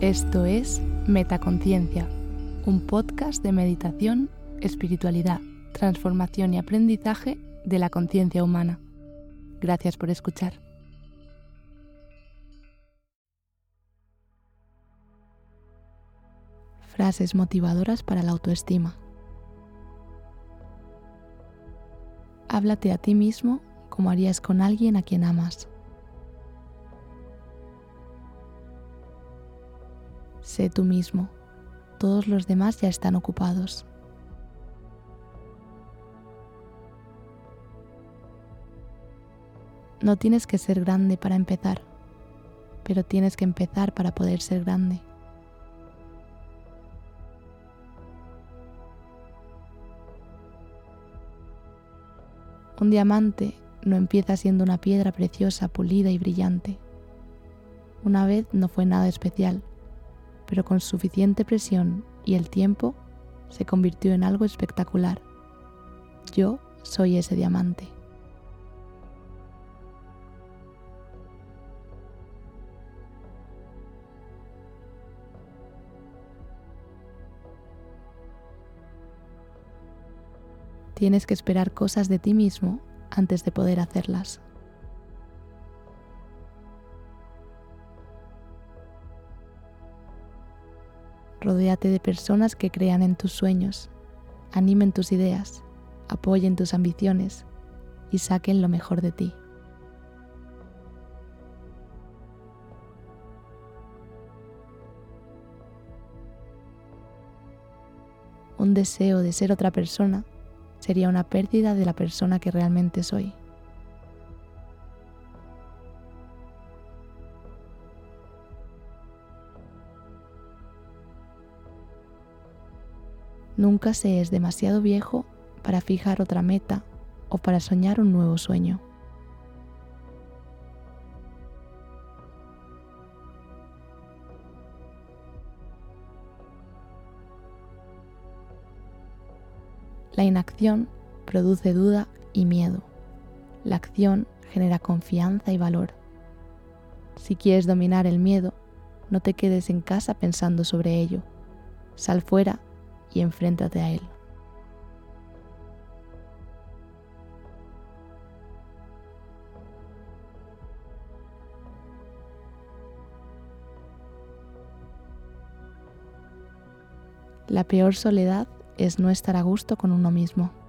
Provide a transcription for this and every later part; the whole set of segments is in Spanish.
Esto es Metaconciencia, un podcast de meditación, espiritualidad, transformación y aprendizaje de la conciencia humana. Gracias por escuchar. Frases motivadoras para la autoestima. Háblate a ti mismo como harías con alguien a quien amas. Sé tú mismo. Todos los demás ya están ocupados. No tienes que ser grande para empezar, pero tienes que empezar para poder ser grande. Un diamante no empieza siendo una piedra preciosa, pulida y brillante. Una vez no fue nada especial, pero con suficiente presión y el tiempo se convirtió en algo espectacular. Yo soy ese diamante. Tienes que esperar cosas de ti mismo antes de poder hacerlas. Rodéate de personas que crean en tus sueños, animen tus ideas, apoyen tus ambiciones y saquen lo mejor de ti. Un deseo de ser otra persona sería una pérdida de la persona que realmente soy. Nunca se es demasiado viejo para fijar otra meta o para soñar un nuevo sueño. La inacción produce duda y miedo. La acción genera confianza y valor. Si quieres dominar el miedo, no te quedes en casa pensando sobre ello. Sal fuera y enfréntate a Él. La peor soledad es no estar a gusto con uno mismo.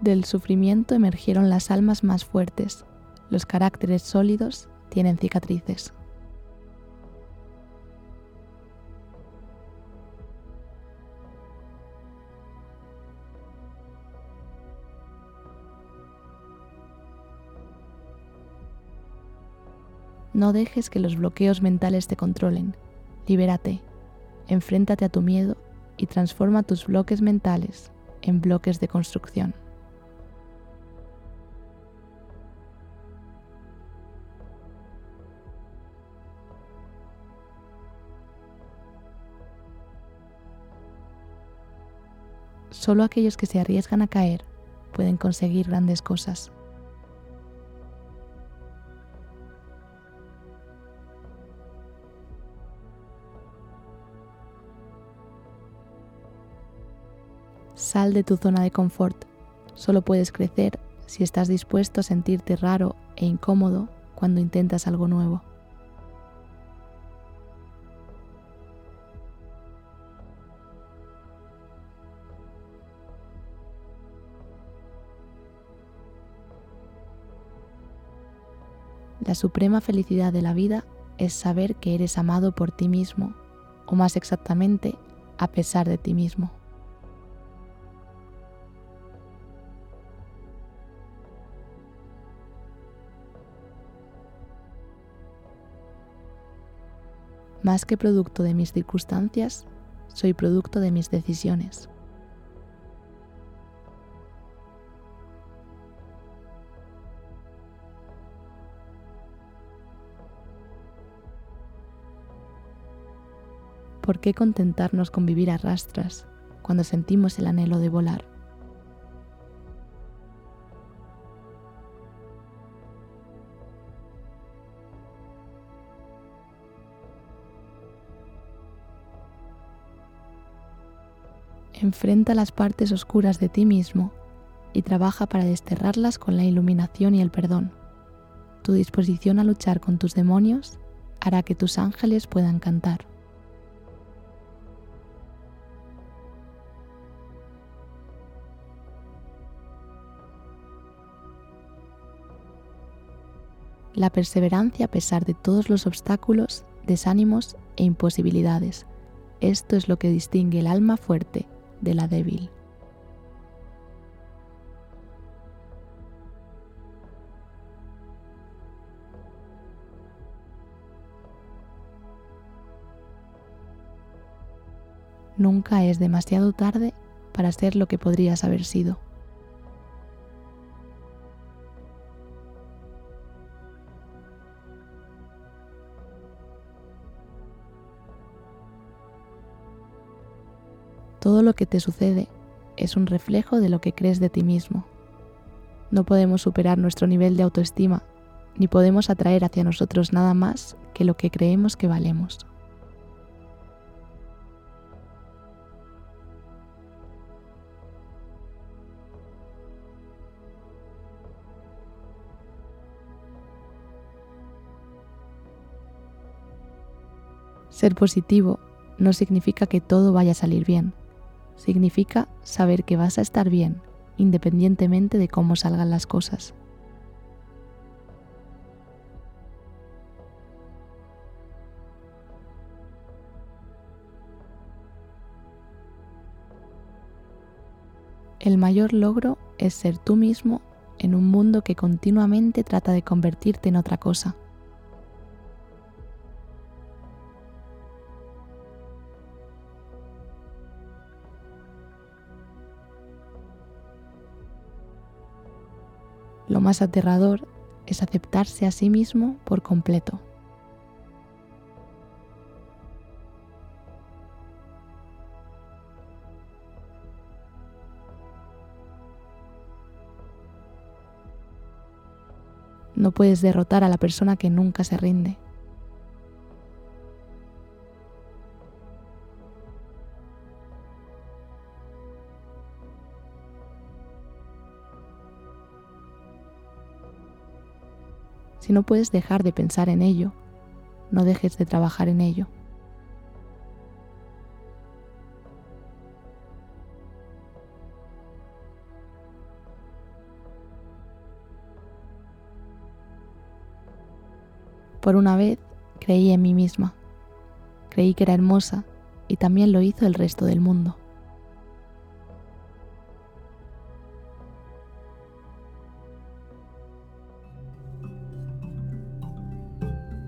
Del sufrimiento emergieron las almas más fuertes. Los caracteres sólidos tienen cicatrices. No dejes que los bloqueos mentales te controlen. Libérate. Enfréntate a tu miedo y transforma tus bloques mentales en bloques de construcción. Solo aquellos que se arriesgan a caer pueden conseguir grandes cosas. Sal de tu zona de confort. Solo puedes crecer si estás dispuesto a sentirte raro e incómodo cuando intentas algo nuevo. La suprema felicidad de la vida es saber que eres amado por ti mismo, o más exactamente, a pesar de ti mismo. Más que producto de mis circunstancias, soy producto de mis decisiones. ¿Por qué contentarnos con vivir a rastras cuando sentimos el anhelo de volar? Enfrenta las partes oscuras de ti mismo y trabaja para desterrarlas con la iluminación y el perdón. Tu disposición a luchar con tus demonios hará que tus ángeles puedan cantar. La perseverancia a pesar de todos los obstáculos, desánimos e imposibilidades. Esto es lo que distingue el alma fuerte de la débil. Nunca es demasiado tarde para ser lo que podrías haber sido. Todo lo que te sucede es un reflejo de lo que crees de ti mismo. No podemos superar nuestro nivel de autoestima, ni podemos atraer hacia nosotros nada más que lo que creemos que valemos. Ser positivo no significa que todo vaya a salir bien. Significa saber que vas a estar bien independientemente de cómo salgan las cosas. El mayor logro es ser tú mismo en un mundo que continuamente trata de convertirte en otra cosa. Lo más aterrador es aceptarse a sí mismo por completo. No puedes derrotar a la persona que nunca se rinde. Si no puedes dejar de pensar en ello, no dejes de trabajar en ello. Por una vez creí en mí misma, creí que era hermosa y también lo hizo el resto del mundo.